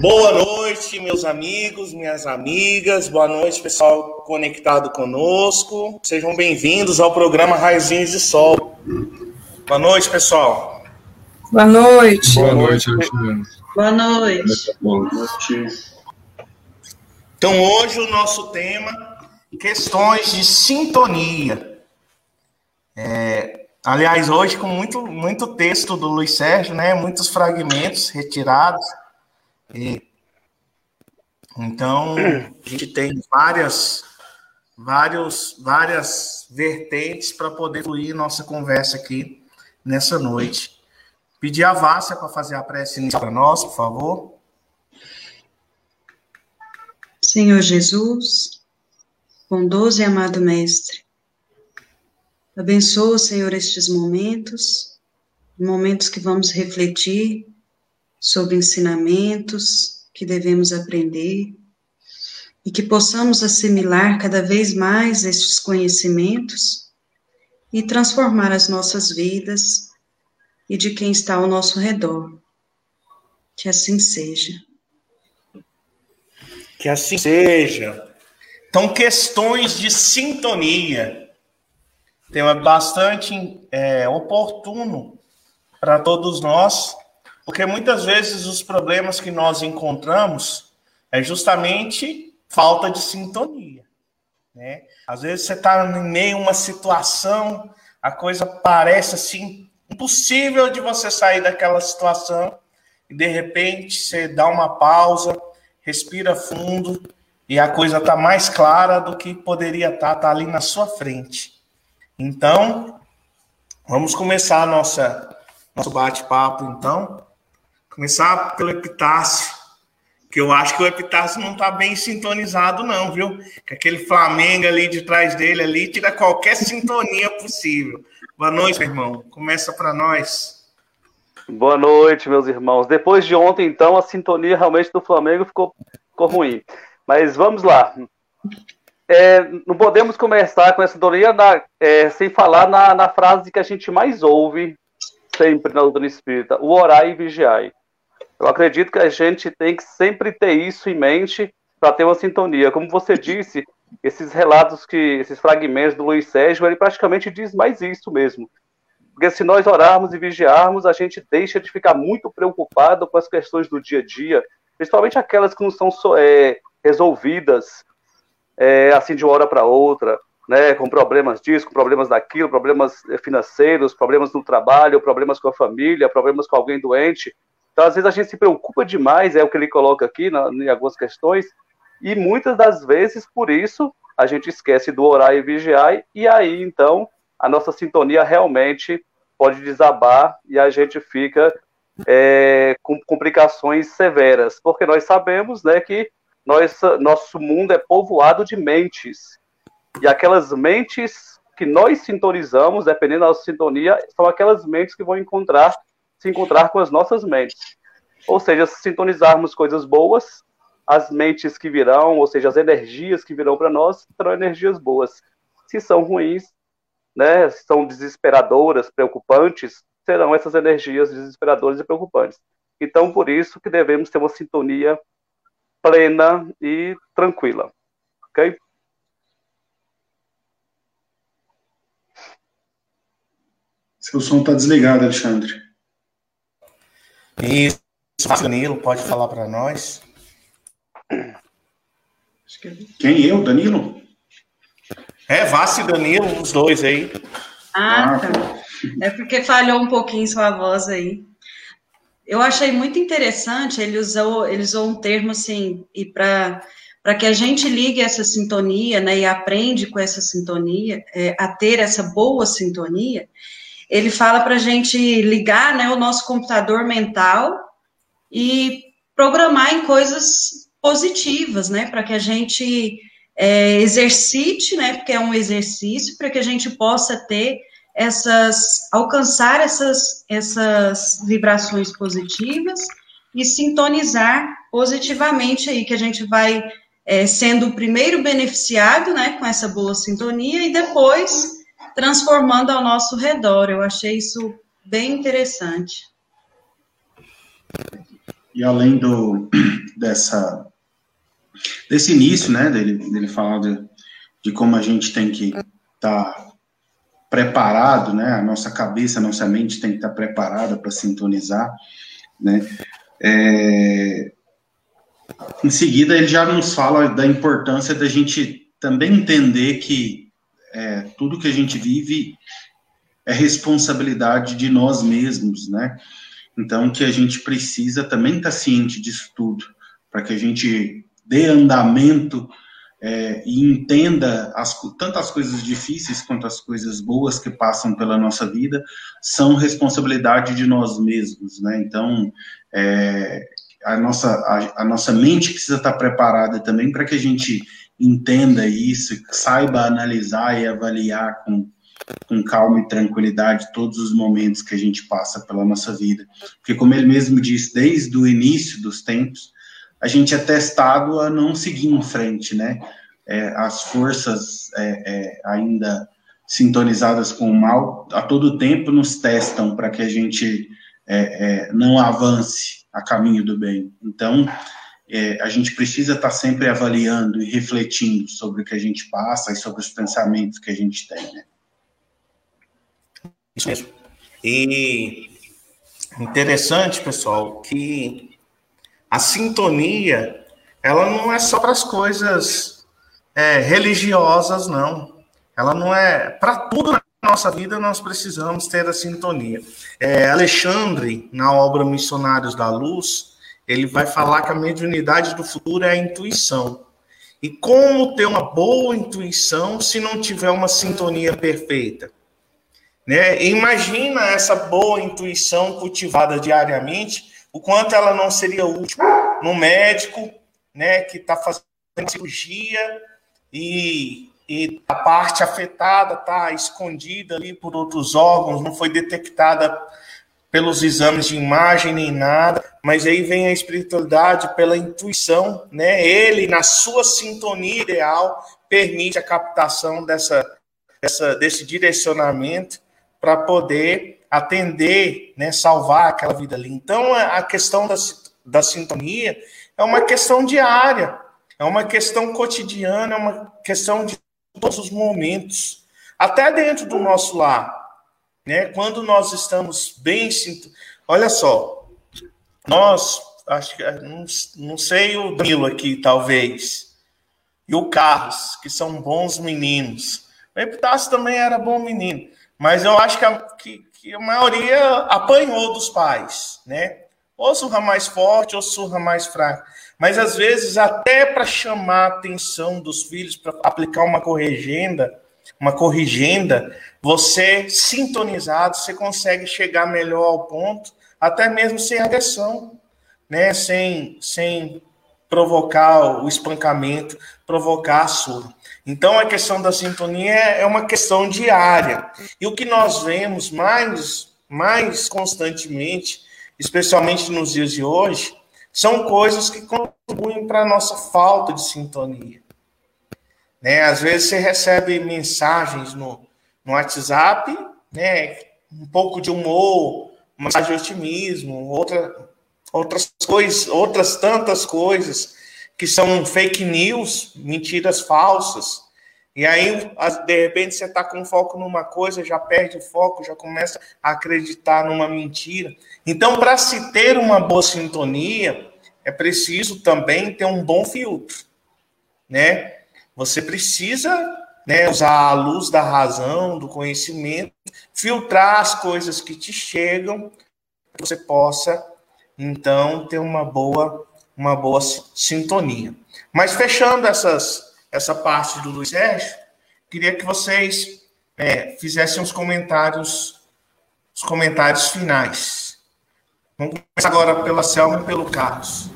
Boa noite, meus amigos, minhas amigas. Boa noite, pessoal conectado conosco. Sejam bem-vindos ao programa Raizinhos de Sol. Boa noite, pessoal. Boa noite. Boa noite, Alexandre. Boa noite. Boa noite. Então, hoje o nosso tema, questões de sintonia. É, aliás, hoje com muito, muito texto do Luiz Sérgio, né? Muitos fragmentos retirados. E, então, a gente tem várias, vários, várias vertentes para poder fluir nossa conversa aqui nessa noite. Pedir a Vássia para fazer a prece inicial para nós, por favor. Senhor Jesus, bondoso e amado Mestre, abençoa, Senhor, estes momentos, momentos que vamos refletir sobre ensinamentos que devemos aprender e que possamos assimilar cada vez mais estes conhecimentos e transformar as nossas vidas e de quem está ao nosso redor. Que assim seja. Que assim seja. Então, questões de sintonia. Tema bastante é, oportuno para todos nós, porque muitas vezes os problemas que nós encontramos é justamente falta de sintonia. Né? Às vezes você está em meio a uma situação, a coisa parece assim impossível de você sair daquela situação e de repente você dá uma pausa, respira fundo e a coisa está mais clara do que poderia estar, tá, tá ali na sua frente. Então, vamos começar nossa nosso bate-papo então. Começar pelo epitácio, que eu acho que o epitácio não está bem sintonizado não, viu? Que aquele Flamengo ali de trás dele ali tira qualquer sintonia possível. Boa noite, meu irmão. Começa para nós. Boa noite, meus irmãos. Depois de ontem, então, a sintonia realmente do Flamengo ficou, ficou ruim. Mas vamos lá. É, não podemos começar com essa sintonia na, é, sem falar na, na, frase que a gente mais ouve sempre na doutrina espírita: o orar e vigiai. Eu acredito que a gente tem que sempre ter isso em mente para ter uma sintonia. Como você disse, esses relatos que, esses fragmentos do Luiz Sérgio, ele praticamente diz mais isso mesmo. Porque se nós orarmos e vigiarmos, a gente deixa de ficar muito preocupado com as questões do dia a dia, principalmente aquelas que não são é, resolvidas é, assim de uma hora para outra, né, com problemas disso, com problemas daquilo, problemas financeiros, problemas no trabalho, problemas com a família, problemas com alguém doente. Então, às vezes, a gente se preocupa demais, é o que ele coloca aqui na, em algumas questões, e muitas das vezes, por isso, a gente esquece do orar e vigiar, e aí, então, a nossa sintonia realmente pode desabar e a gente fica é, com complicações severas, porque nós sabemos né, que nós, nosso mundo é povoado de mentes, e aquelas mentes que nós sintonizamos, dependendo da nossa sintonia, são aquelas mentes que vão encontrar, se encontrar com as nossas mentes. Ou seja, se sintonizarmos coisas boas, as mentes que virão, ou seja, as energias que virão para nós, serão energias boas. Se são ruins, né, são desesperadoras, preocupantes, serão essas energias desesperadoras e preocupantes. Então, por isso que devemos ter uma sintonia plena e tranquila. Ok? Seu som está desligado, Alexandre. Isso, Danilo, pode falar para nós. Quem? Eu, Danilo? É, Vassi e Danilo, os dois aí. Ah, ah, tá. É porque falhou um pouquinho sua voz aí. Eu achei muito interessante, ele usou, ele usou um termo assim, e para para que a gente ligue essa sintonia, né, e aprende com essa sintonia, é, a ter essa boa sintonia, ele fala para a gente ligar, né, o nosso computador mental e programar em coisas positivas, né, para que a gente é, exercite, né, porque é um exercício, para que a gente possa ter essas, alcançar essas, essas vibrações positivas e sintonizar positivamente aí, que a gente vai é, sendo o primeiro beneficiado, né, com essa boa sintonia e depois transformando ao nosso redor. Eu achei isso bem interessante. e além do, dessa, desse início, né, dele, dele falar de, de como a gente tem que estar tá preparado, né, a nossa cabeça, a nossa mente tem que estar tá preparada para sintonizar, né, é, em seguida ele já nos fala da importância da gente também entender que tudo que a gente vive é responsabilidade de nós mesmos, né? Então, que a gente precisa também estar tá ciente disso tudo, para que a gente dê andamento é, e entenda as, tanto as coisas difíceis quanto as coisas boas que passam pela nossa vida são responsabilidade de nós mesmos, né? Então, é, a, nossa, a, a, nossa mente precisa estar tá preparada também para que a gente entenda isso, saiba analisar e avaliar com com calma e tranquilidade todos os momentos que a gente passa pela nossa vida. Porque, como ele mesmo disse, desde o início dos tempos, a gente é testado a não seguir em frente, né? É, as forças é, é, ainda sintonizadas com o mal, a todo tempo nos testam para que a gente é, é, não avance a caminho do bem. Então, é, a gente precisa estar sempre avaliando e refletindo sobre o que a gente passa e sobre os pensamentos que a gente tem, né? Isso mesmo. E interessante, pessoal, que a sintonia, ela não é só para as coisas é, religiosas, não. Ela não é para tudo na nossa vida nós precisamos ter a sintonia. É, Alexandre, na obra Missionários da Luz, ele vai falar que a mediunidade do futuro é a intuição. E como ter uma boa intuição se não tiver uma sintonia perfeita? Né? Imagina essa boa intuição cultivada diariamente, o quanto ela não seria útil no médico, né, que está fazendo cirurgia e, e a parte afetada está escondida ali por outros órgãos, não foi detectada pelos exames de imagem nem nada, mas aí vem a espiritualidade pela intuição, né? Ele na sua sintonia ideal permite a captação dessa, dessa desse direcionamento para poder atender, né, salvar aquela vida ali. Então, a questão da, da sintonia é uma questão diária, é uma questão cotidiana, é uma questão de todos os momentos, até dentro do nosso lar. Né? Quando nós estamos bem Olha só, nós, acho que não, não sei o Danilo aqui, talvez, e o Carlos, que são bons meninos. O Epitácio também era bom menino. Mas eu acho que a, que, que a maioria apanhou dos pais, né? Ou surra mais forte ou surra mais fraco. Mas às vezes, até para chamar a atenção dos filhos, para aplicar uma corrigenda, uma corrigenda, você sintonizado, você consegue chegar melhor ao ponto, até mesmo sem agressão, né? Sem, sem provocar o espancamento, provocar a surra. Então, a questão da sintonia é uma questão diária. E o que nós vemos mais, mais constantemente, especialmente nos dias de hoje, são coisas que contribuem para a nossa falta de sintonia. Né? Às vezes você recebe mensagens no, no WhatsApp, né? um pouco de humor, uma mensagem de otimismo, outra, outras coisas, outras tantas coisas que são fake news, mentiras falsas. E aí, de repente, você está com foco numa coisa, já perde o foco, já começa a acreditar numa mentira. Então, para se ter uma boa sintonia, é preciso também ter um bom filtro, né? Você precisa né, usar a luz da razão, do conhecimento, filtrar as coisas que te chegam, que você possa, então, ter uma boa uma boa sintonia. Mas fechando essas, essa parte do Luiz Sérgio, queria que vocês é, fizessem os comentários, os comentários finais. Vamos começar agora pela Selma e pelo Carlos.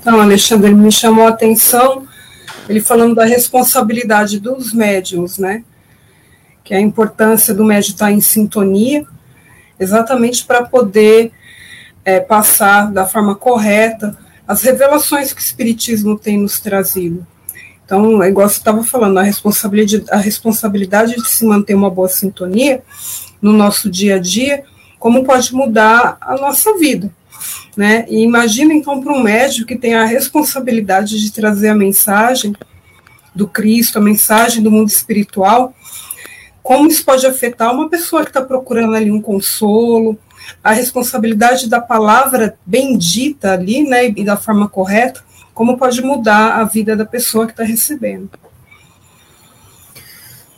Então, Alexandre, me chamou a atenção ele falando da responsabilidade dos médiums, né? Que a importância do médium estar em sintonia, exatamente para poder é, passar da forma correta as revelações que o Espiritismo tem nos trazido. Então, é igual você estava falando, a responsabilidade, a responsabilidade de se manter uma boa sintonia no nosso dia a dia, como pode mudar a nossa vida. Né? E imagina então para um médico que tem a responsabilidade de trazer a mensagem do Cristo, a mensagem do mundo espiritual, como isso pode afetar uma pessoa que está procurando ali um consolo, a responsabilidade da palavra bendita ali, né, e da forma correta, como pode mudar a vida da pessoa que está recebendo.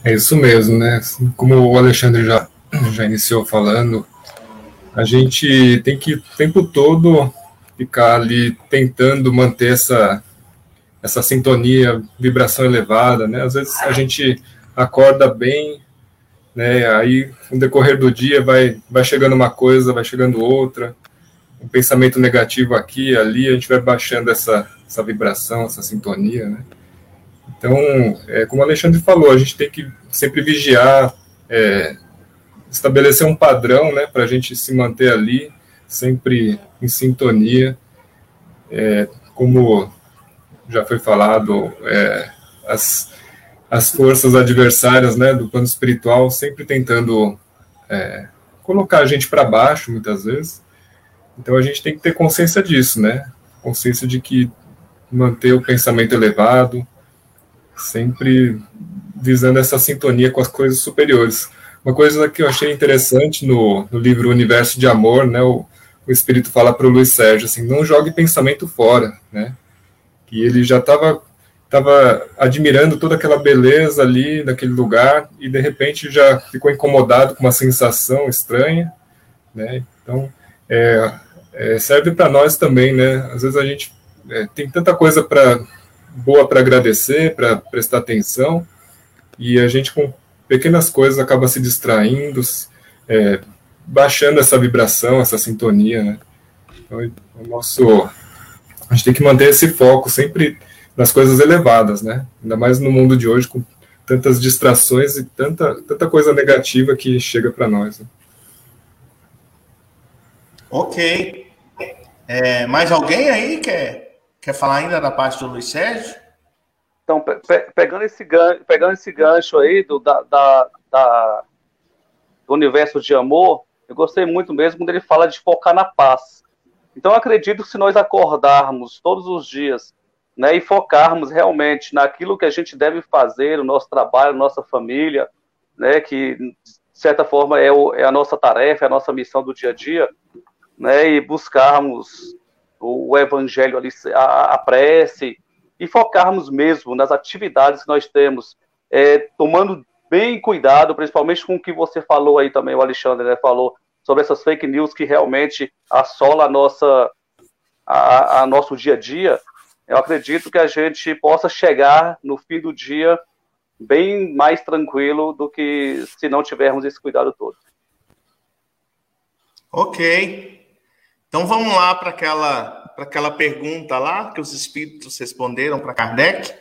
É isso mesmo, né? Como o Alexandre já, já iniciou falando, a gente tem que o tempo todo ficar ali tentando manter essa, essa sintonia, vibração elevada, né? Às vezes a gente acorda bem, né? Aí no decorrer do dia vai vai chegando uma coisa, vai chegando outra, um pensamento negativo aqui, ali, a gente vai baixando essa essa vibração, essa sintonia, né? Então, é, como o Alexandre falou, a gente tem que sempre vigiar, é, estabelecer um padrão, né, para a gente se manter ali, sempre em sintonia. É, como já foi falado, é, as, as forças adversárias, né, do plano espiritual, sempre tentando é, colocar a gente para baixo, muitas vezes. Então a gente tem que ter consciência disso, né? Consciência de que manter o pensamento elevado, sempre visando essa sintonia com as coisas superiores. Uma coisa que eu achei interessante no, no livro Universo de Amor, né, o, o Espírito fala para o Luiz Sérgio assim, não jogue pensamento fora, né, que ele já estava tava admirando toda aquela beleza ali naquele lugar e de repente já ficou incomodado com uma sensação estranha, né, então é, é, serve para nós também, né, às vezes a gente é, tem tanta coisa para boa para agradecer, para prestar atenção, e a gente com pequenas coisas acaba se distraindo, é, baixando essa vibração, essa sintonia, né? Então, o nosso, a gente tem que manter esse foco sempre nas coisas elevadas, né? Ainda mais no mundo de hoje com tantas distrações e tanta, tanta coisa negativa que chega para nós. Né? Ok. É, mais alguém aí quer Quer falar ainda da parte do Luiz Sérgio? Então, pe pegando, esse gancho, pegando esse gancho aí do, da, da, da, do universo de amor, eu gostei muito mesmo quando ele fala de focar na paz. Então, acredito que se nós acordarmos todos os dias né, e focarmos realmente naquilo que a gente deve fazer, o nosso trabalho, nossa família, né, que de certa forma é, o, é a nossa tarefa, é a nossa missão do dia a dia, né, e buscarmos o, evangelho ali, a, a, prece, e focarmos mesmo nas atividades que nós temos, é, tomando bem cuidado, principalmente com o que você falou aí também, o Alexandre né, falou, sobre essas fake news que realmente assola a nossa, a, a nosso dia a dia, eu acredito que a gente possa chegar no fim do dia bem mais tranquilo do que se não tivermos esse cuidado todo. Ok. Então vamos lá para aquela, aquela pergunta lá que os espíritos responderam para Kardec.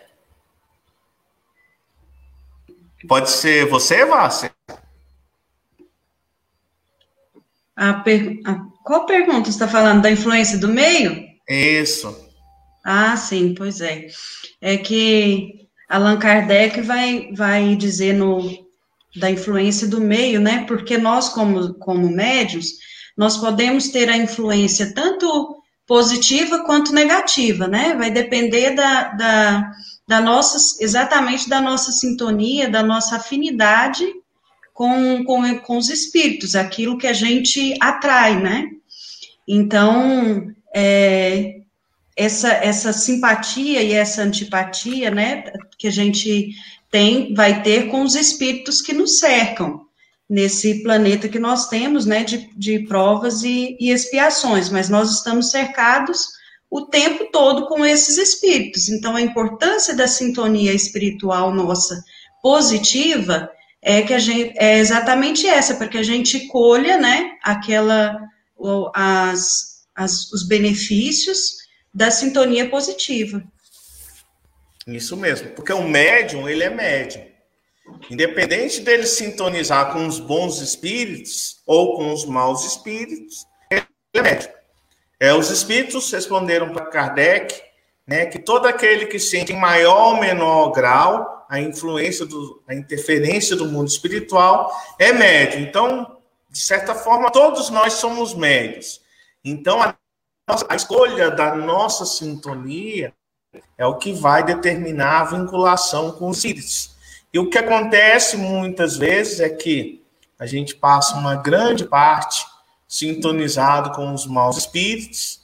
Pode ser você, Vássia? A per... a... Qual pergunta você está falando? Da influência do meio? Isso. Ah, sim, pois é. É que Allan Kardec vai, vai dizer no, da influência do meio, né? Porque nós, como, como médios, nós podemos ter a influência tanto positiva quanto negativa, né? Vai depender da, da, da nossa, exatamente da nossa sintonia, da nossa afinidade com, com, com os espíritos, aquilo que a gente atrai, né? Então, é, essa, essa simpatia e essa antipatia, né, que a gente tem, vai ter com os espíritos que nos cercam nesse planeta que nós temos, né, de, de provas e, e expiações, mas nós estamos cercados o tempo todo com esses espíritos. Então, a importância da sintonia espiritual nossa positiva é que a gente é exatamente essa, para que a gente colha, né, aquela as, as, os benefícios da sintonia positiva. Isso mesmo, porque o médium, ele é médium. Independente dele sintonizar com os bons espíritos ou com os maus espíritos, ele é médico. É, os espíritos responderam para Kardec né, que todo aquele que sente em maior ou menor grau a influência, do, a interferência do mundo espiritual é médio. Então, de certa forma, todos nós somos médios. Então, a a escolha da nossa sintonia é o que vai determinar a vinculação com os espíritos. E o que acontece muitas vezes é que a gente passa uma grande parte sintonizado com os maus espíritos,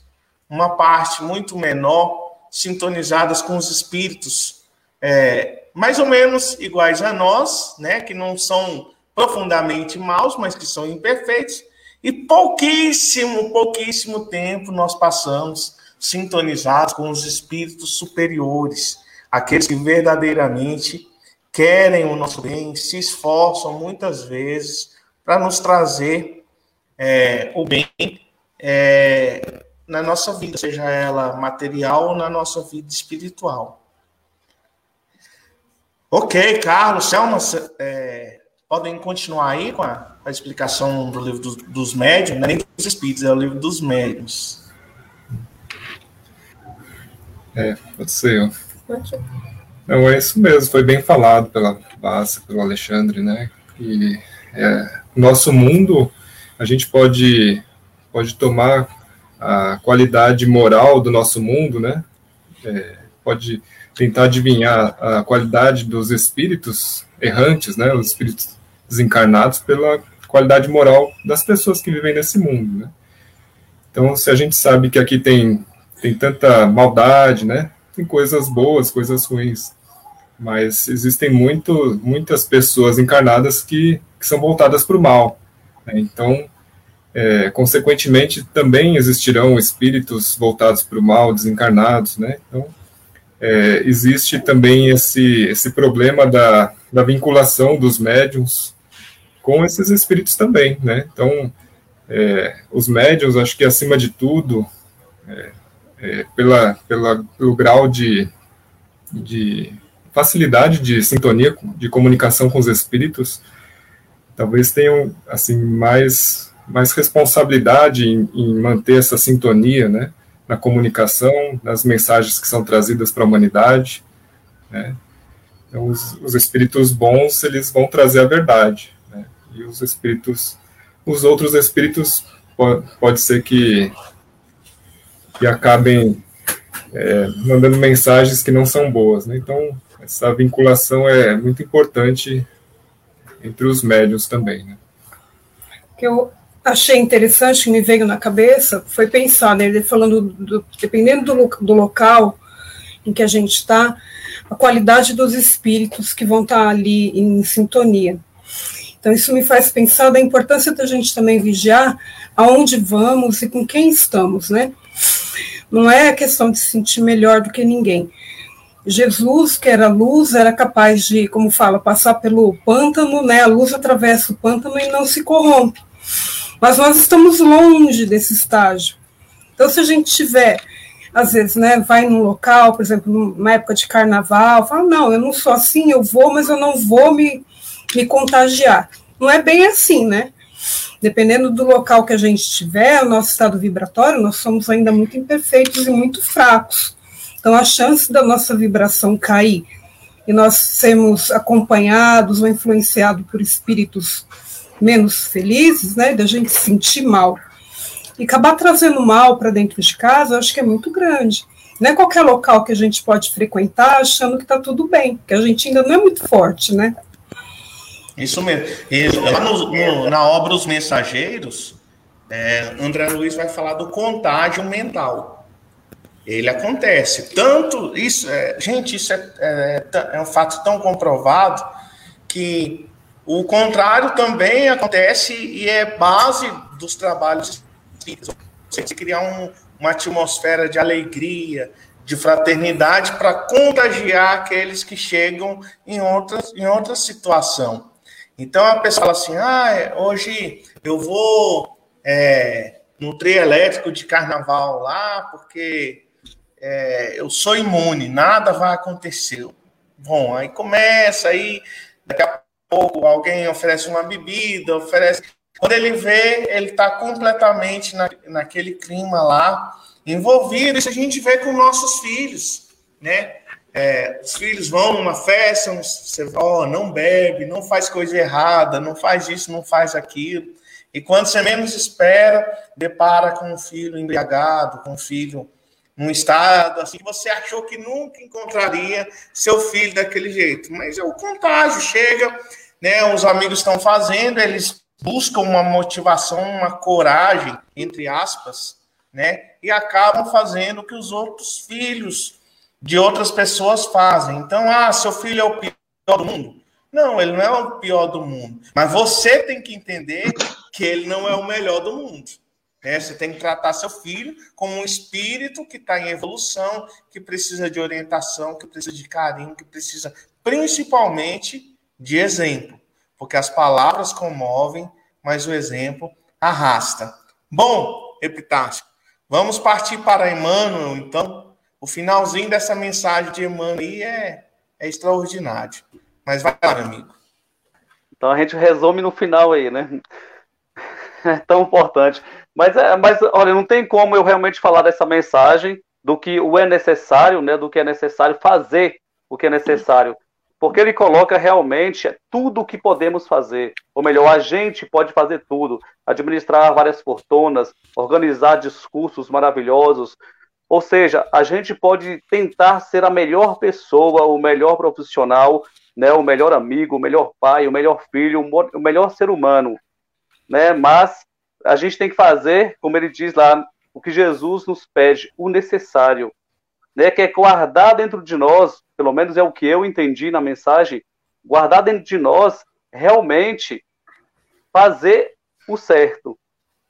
uma parte muito menor sintonizadas com os espíritos é, mais ou menos iguais a nós, né, que não são profundamente maus, mas que são imperfeitos, e pouquíssimo, pouquíssimo tempo nós passamos sintonizados com os espíritos superiores, aqueles que verdadeiramente querem o nosso bem, se esforçam muitas vezes para nos trazer é, o bem é, na nossa vida, seja ela material ou na nossa vida espiritual. Ok, Carlos, Selma, é, podem continuar aí com a, a explicação do livro dos, dos médios, não é nem dos espíritos, é o livro dos médios. É, pode ser. Não, é isso mesmo, foi bem falado pela Bassa, pelo Alexandre, né? E é, nosso mundo, a gente pode, pode tomar a qualidade moral do nosso mundo, né? É, pode tentar adivinhar a qualidade dos espíritos errantes, né? Os espíritos desencarnados pela qualidade moral das pessoas que vivem nesse mundo, né? Então, se a gente sabe que aqui tem tem tanta maldade, né? Tem coisas boas, coisas ruins, mas existem muito, muitas pessoas encarnadas que, que são voltadas para o mal. Né? Então, é, consequentemente, também existirão espíritos voltados para o mal, desencarnados, né? Então, é, existe também esse, esse problema da, da vinculação dos médiums com esses espíritos também, né? Então, é, os médiums, acho que acima de tudo, é, é, pela, pela, pelo grau de, de facilidade de sintonia, de comunicação com os espíritos, talvez tenham assim mais, mais responsabilidade em, em manter essa sintonia, né, na comunicação, nas mensagens que são trazidas para a humanidade, né. Então, os, os espíritos bons, eles vão trazer a verdade, né, e os espíritos, os outros espíritos, pode, pode ser que que acabem é, mandando mensagens que não são boas. Né? Então, essa vinculação é muito importante entre os médios também. Né? Que eu achei interessante, que me veio na cabeça, foi pensar, né, ele falando, do, dependendo do, do local em que a gente está, a qualidade dos espíritos que vão estar ali em sintonia. Então, isso me faz pensar da importância da gente também vigiar aonde vamos e com quem estamos, né? Não é questão de se sentir melhor do que ninguém. Jesus, que era luz, era capaz de, como fala, passar pelo pântano, né? A luz atravessa o pântano e não se corrompe. Mas nós estamos longe desse estágio. Então, se a gente tiver, às vezes, né, vai num local, por exemplo, numa época de carnaval, fala, não, eu não sou assim, eu vou, mas eu não vou me, me contagiar. Não é bem assim, né? Dependendo do local que a gente estiver, o nosso estado vibratório, nós somos ainda muito imperfeitos e muito fracos. Então, a chance da nossa vibração cair e nós sermos acompanhados ou influenciados por espíritos menos felizes, né, da gente se sentir mal e acabar trazendo mal para dentro de casa, eu acho que é muito grande. Não é qualquer local que a gente pode frequentar achando que está tudo bem, porque a gente ainda não é muito forte, né? Isso mesmo. Lá no, no, na obra Os Mensageiros, é, André Luiz vai falar do contágio mental. Ele acontece. Tanto isso, é, gente, isso é, é, é, um fato tão comprovado que o contrário também acontece e é base dos trabalhos. Você criar um, uma atmosfera de alegria, de fraternidade para contagiar aqueles que chegam em outra, em outra situação. Então a pessoa fala assim: ah, hoje eu vou é, no trio elétrico de carnaval lá, porque é, eu sou imune, nada vai acontecer. Bom, aí começa, aí daqui a pouco alguém oferece uma bebida, oferece. Quando ele vê, ele está completamente na, naquele clima lá, envolvido. Isso a gente vê com nossos filhos, né? É, os filhos vão numa festa, você oh, não bebe, não faz coisa errada, não faz isso, não faz aquilo. E quando você menos espera, depara com um filho embriagado, com um filho num estado assim que você achou que nunca encontraria seu filho daquele jeito. Mas é o contágio, chega, né? Os amigos estão fazendo, eles buscam uma motivação, uma coragem, entre aspas, né? E acabam fazendo que os outros filhos de outras pessoas fazem. Então, ah, seu filho é o pior do mundo. Não, ele não é o pior do mundo. Mas você tem que entender que ele não é o melhor do mundo. Né? Você tem que tratar seu filho como um espírito que está em evolução, que precisa de orientação, que precisa de carinho, que precisa principalmente de exemplo. Porque as palavras comovem, mas o exemplo arrasta. Bom, Epitácio, vamos partir para Emmanuel, então. O finalzinho dessa mensagem de Emmanuel aí é, é extraordinário. Mas vai lá, meu amigo. Então a gente resume no final aí, né? É tão importante. Mas, é, mas, olha, não tem como eu realmente falar dessa mensagem do que o é necessário, né, do que é necessário fazer o que é necessário. Porque ele coloca realmente tudo o que podemos fazer. Ou melhor, a gente pode fazer tudo. Administrar várias fortunas, organizar discursos maravilhosos. Ou seja, a gente pode tentar ser a melhor pessoa, o melhor profissional, né, o melhor amigo, o melhor pai, o melhor filho, o melhor ser humano. Né? Mas a gente tem que fazer, como ele diz lá, o que Jesus nos pede, o necessário, né? Que é guardar dentro de nós, pelo menos é o que eu entendi na mensagem, guardar dentro de nós realmente fazer o certo,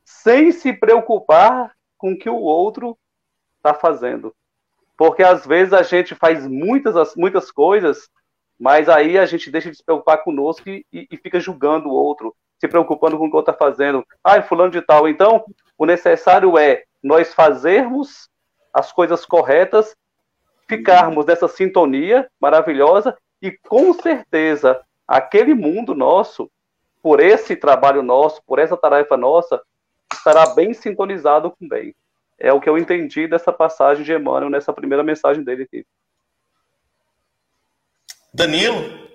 sem se preocupar com o que o outro está fazendo. Porque às vezes a gente faz muitas, muitas coisas, mas aí a gente deixa de se preocupar conosco e, e fica julgando o outro se preocupando com o que eu está fazendo. Ah, fulano de tal. Então, o necessário é nós fazermos as coisas corretas, ficarmos nessa sintonia maravilhosa e com certeza aquele mundo nosso, por esse trabalho nosso, por essa tarefa nossa, estará bem sintonizado com bem. É o que eu entendi dessa passagem de Emmanuel nessa primeira mensagem dele aqui. Danilo?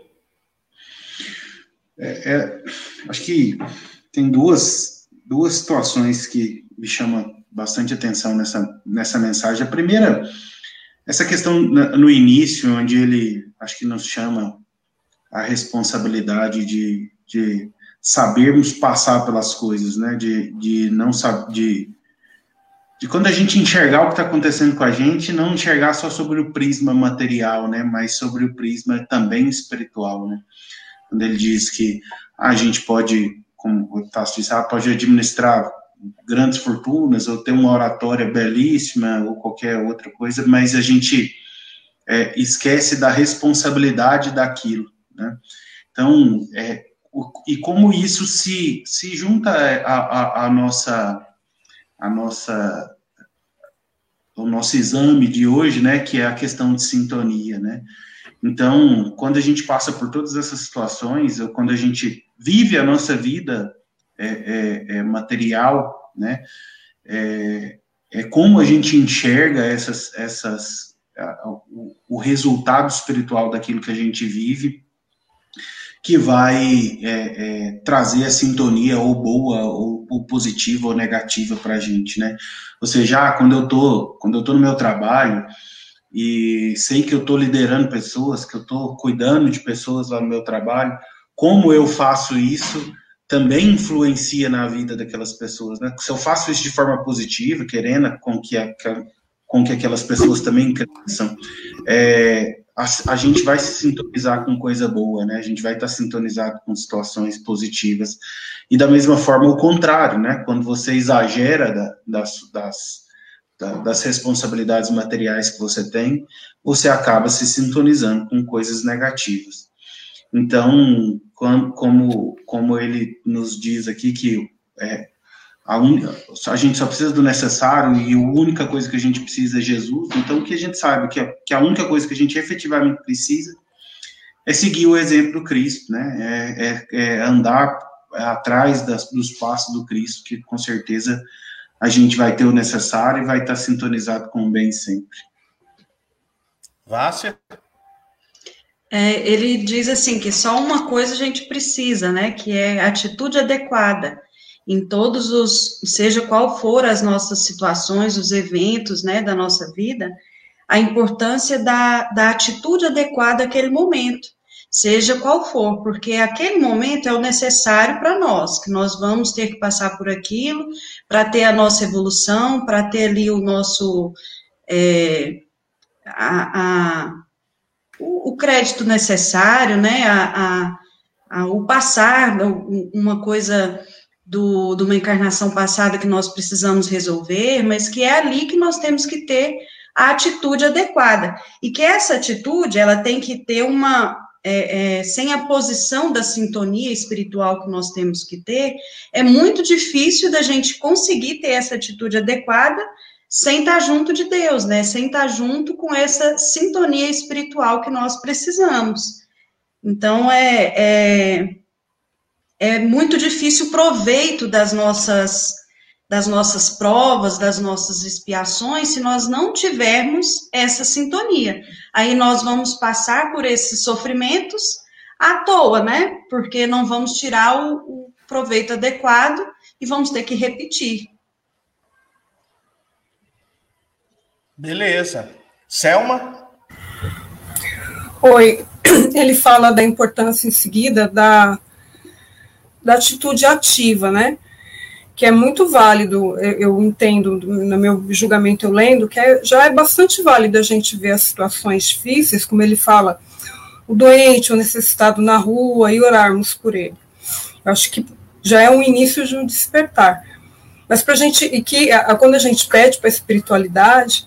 É, é, acho que tem duas, duas situações que me chamam bastante atenção nessa, nessa mensagem. A primeira, essa questão no início, onde ele, acho que nos chama a responsabilidade de, de sabermos passar pelas coisas, né? De, de não saber, de, de quando a gente enxergar o que está acontecendo com a gente, não enxergar só sobre o prisma material, né? Mas sobre o prisma também espiritual, né? quando ele diz que a gente pode, como o Tasso disse, ah, pode administrar grandes fortunas ou ter uma oratória belíssima ou qualquer outra coisa, mas a gente é, esquece da responsabilidade daquilo, né? Então, é, o, e como isso se, se junta a, a nossa a nossa o nosso exame de hoje, né, que é a questão de sintonia, né? Então, quando a gente passa por todas essas situações, ou quando a gente vive a nossa vida é, é, é material, né, é, é, como a gente enxerga essas, essas, a, o, o, resultado espiritual daquilo que a gente vive, que vai é, é, trazer a sintonia ou boa, ou, ou positiva ou negativa para a gente, né? Ou seja, ah, quando eu tô, quando eu tô no meu trabalho, e sei que eu estou liderando pessoas, que eu estou cuidando de pessoas lá no meu trabalho, como eu faço isso também influencia na vida daquelas pessoas, né? Se eu faço isso de forma positiva, querendo com que, a, com que aquelas pessoas também cresçam, é, a, a, gente vai se sintonizar com coisa boa, né? A gente vai estar sintonizado com situações positivas. E da mesma forma, o contrário, né? Quando você exagera da, das, das das responsabilidades materiais que você tem, você acaba se sintonizando com coisas negativas. Então, como, como ele nos diz aqui que é, a, un, a gente só precisa do necessário e a única coisa que a gente precisa é Jesus, então que a gente sabe que a, que a única coisa que a gente efetivamente precisa é seguir o exemplo do Cristo, né? É, é, é andar atrás das, dos passos do Cristo, que com certeza a gente vai ter o necessário e vai estar sintonizado com o bem sempre. Vácia? É, ele diz assim que só uma coisa a gente precisa, né? Que é atitude adequada em todos os, seja qual for as nossas situações, os eventos, né, da nossa vida, a importância da, da atitude adequada àquele momento, seja qual for, porque aquele momento é o necessário para nós, que nós vamos ter que passar por aquilo para ter a nossa evolução, para ter ali o nosso é, a, a, o, o, crédito necessário, né, a, a, o passar uma coisa do, de uma encarnação passada que nós precisamos resolver, mas que é ali que nós temos que ter a atitude adequada. E que essa atitude, ela tem que ter uma, é, é, sem a posição da sintonia espiritual que nós temos que ter, é muito difícil da gente conseguir ter essa atitude adequada sem estar junto de Deus, né? Sem estar junto com essa sintonia espiritual que nós precisamos. Então, é, é, é muito difícil o proveito das nossas das nossas provas, das nossas expiações, se nós não tivermos essa sintonia. Aí nós vamos passar por esses sofrimentos à toa, né? Porque não vamos tirar o, o proveito adequado e vamos ter que repetir. Beleza. Selma? Oi. Ele fala da importância em seguida da, da atitude ativa, né? que é muito válido, eu entendo, no meu julgamento eu lendo, que é, já é bastante válido a gente ver as situações difíceis, como ele fala, o doente, o necessitado na rua, e orarmos por ele. Eu acho que já é um início de um despertar. Mas para a gente, e que a, quando a gente pede para a espiritualidade,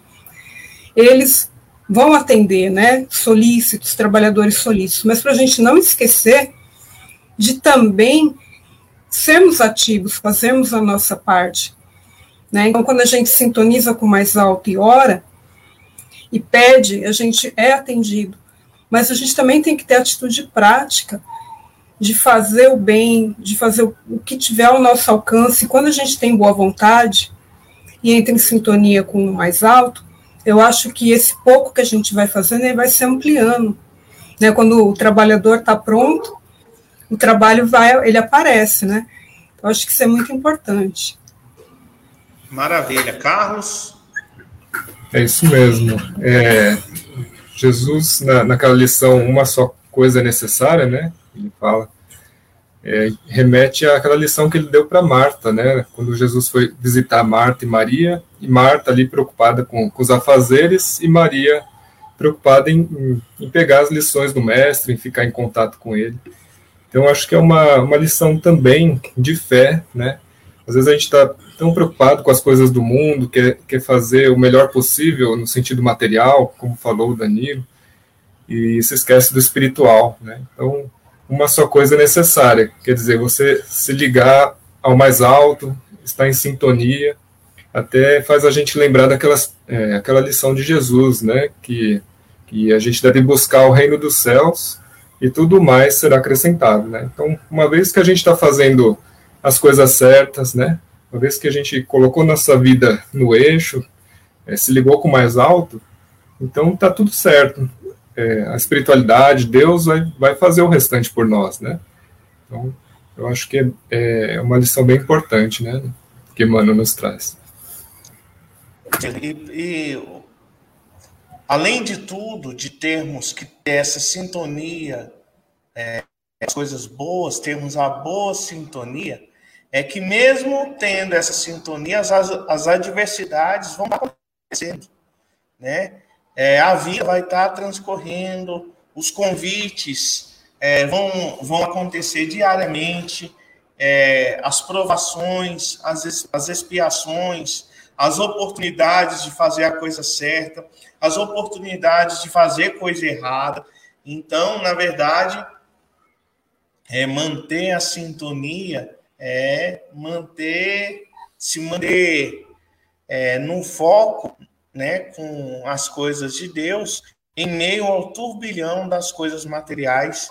eles vão atender, né, solícitos, trabalhadores solícitos, mas para a gente não esquecer de também sermos ativos, fazermos a nossa parte. Né? Então, quando a gente sintoniza com mais alto e ora, e pede, a gente é atendido. Mas a gente também tem que ter atitude prática de fazer o bem, de fazer o que tiver ao nosso alcance. Quando a gente tem boa vontade e entra em sintonia com o mais alto, eu acho que esse pouco que a gente vai fazendo ele vai se ampliando. Né? Quando o trabalhador está pronto, o trabalho vai, ele aparece, né? Eu acho que isso é muito importante. Maravilha. Carlos? É isso mesmo. É, Jesus, na, naquela lição, uma só coisa é necessária, né? Ele fala, é, remete àquela lição que ele deu para Marta, né? Quando Jesus foi visitar Marta e Maria, e Marta ali preocupada com, com os afazeres, e Maria preocupada em, em, em pegar as lições do mestre, em ficar em contato com ele. Então, acho que é uma, uma lição também de fé, né? Às vezes a gente está tão preocupado com as coisas do mundo, quer, quer fazer o melhor possível no sentido material, como falou o Danilo, e se esquece do espiritual, né? Então, uma só coisa é necessária, quer dizer, você se ligar ao mais alto, estar em sintonia, até faz a gente lembrar daquelas, é, aquela lição de Jesus, né? Que, que a gente deve buscar o reino dos céus e tudo mais será acrescentado, né? Então, uma vez que a gente está fazendo as coisas certas, né? Uma vez que a gente colocou nossa vida no eixo, é, se ligou com mais alto, então tá tudo certo. É, a espiritualidade, Deus vai, vai fazer o restante por nós, né? Então, eu acho que é, é uma lição bem importante, né? Que Mano nos traz. E, e além de tudo, de termos que ter essa sintonia, é, as coisas boas, termos a boa sintonia, é que mesmo tendo essa sintonia, as, as adversidades vão acontecendo, né? É, a vida vai estar transcorrendo, os convites é, vão, vão acontecer diariamente, é, as provações, as, as expiações, as oportunidades de fazer a coisa certa, as oportunidades de fazer coisa errada. Então, na verdade, é manter a sintonia é manter se manter é, no foco, né, com as coisas de Deus, em meio ao turbilhão das coisas materiais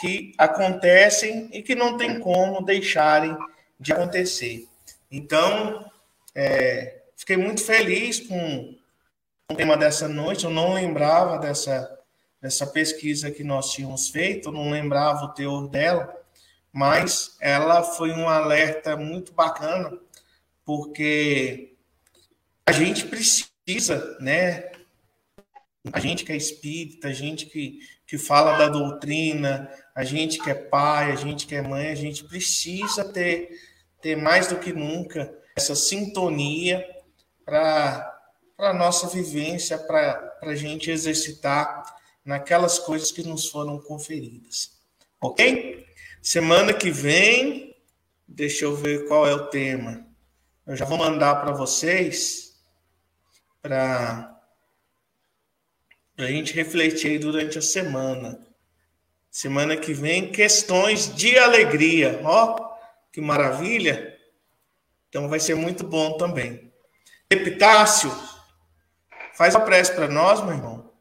que acontecem e que não tem como deixarem de acontecer. Então, é, fiquei muito feliz com o tema dessa noite, eu não lembrava dessa, dessa pesquisa que nós tínhamos feito, não lembrava o teor dela, mas ela foi um alerta muito bacana, porque a gente precisa, né? A gente que é espírita, a gente que, que fala da doutrina, a gente que é pai, a gente que é mãe, a gente precisa ter, ter mais do que nunca essa sintonia para a nossa vivência, para a gente exercitar naquelas coisas que nos foram conferidas. Ok? Semana que vem, deixa eu ver qual é o tema. Eu já vou mandar para vocês para a gente refletir durante a semana. Semana que vem, questões de alegria. Ó, que maravilha! Então vai ser muito bom também. Epitácio, faz a prece para nós, meu irmão.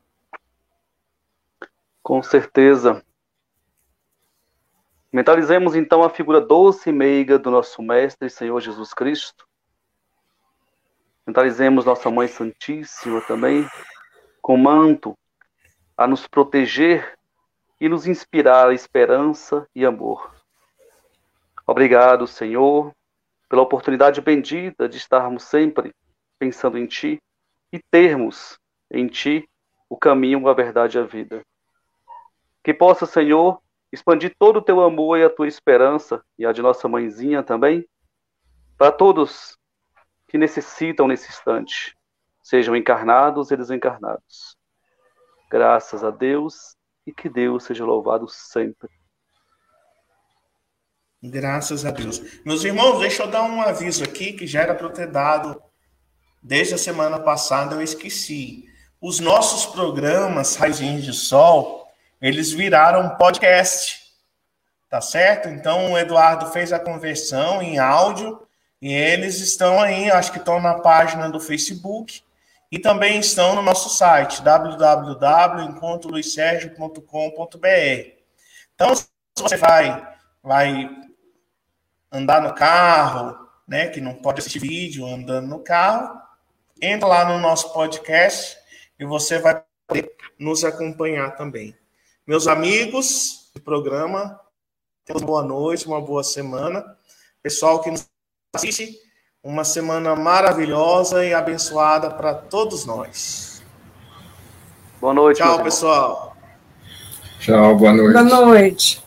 Com certeza. Mentalizemos então a figura doce e meiga do nosso Mestre Senhor Jesus Cristo. Mentalizemos nossa Mãe Santíssima também, com manto a nos proteger e nos inspirar esperança e amor. Obrigado, Senhor, pela oportunidade bendita de estarmos sempre pensando em Ti e termos em Ti o caminho, a verdade e a vida. Que possa, Senhor, expandir todo o Teu amor e a Tua esperança, e a de nossa mãezinha também, para todos que necessitam nesse instante, sejam encarnados e desencarnados. Graças a Deus e que Deus seja louvado sempre. Graças a Deus. Meus irmãos, deixa eu dar um aviso aqui que já era para eu ter dado desde a semana passada, eu esqueci. Os nossos programas Raizinhos de Sol, eles viraram podcast. Tá certo? Então o Eduardo fez a conversão em áudio e eles estão aí, acho que estão na página do Facebook e também estão no nosso site www.encontroluisergio.com.br. Então, se você vai vai andar no carro, né, que não pode assistir vídeo andando no carro, entra lá no nosso podcast e você vai poder nos acompanhar também. Meus amigos do programa, uma boa noite, uma boa semana. Pessoal que nos assiste, uma semana maravilhosa e abençoada para todos nós. Boa noite. Tchau, pessoal. Tchau, boa noite. Boa noite.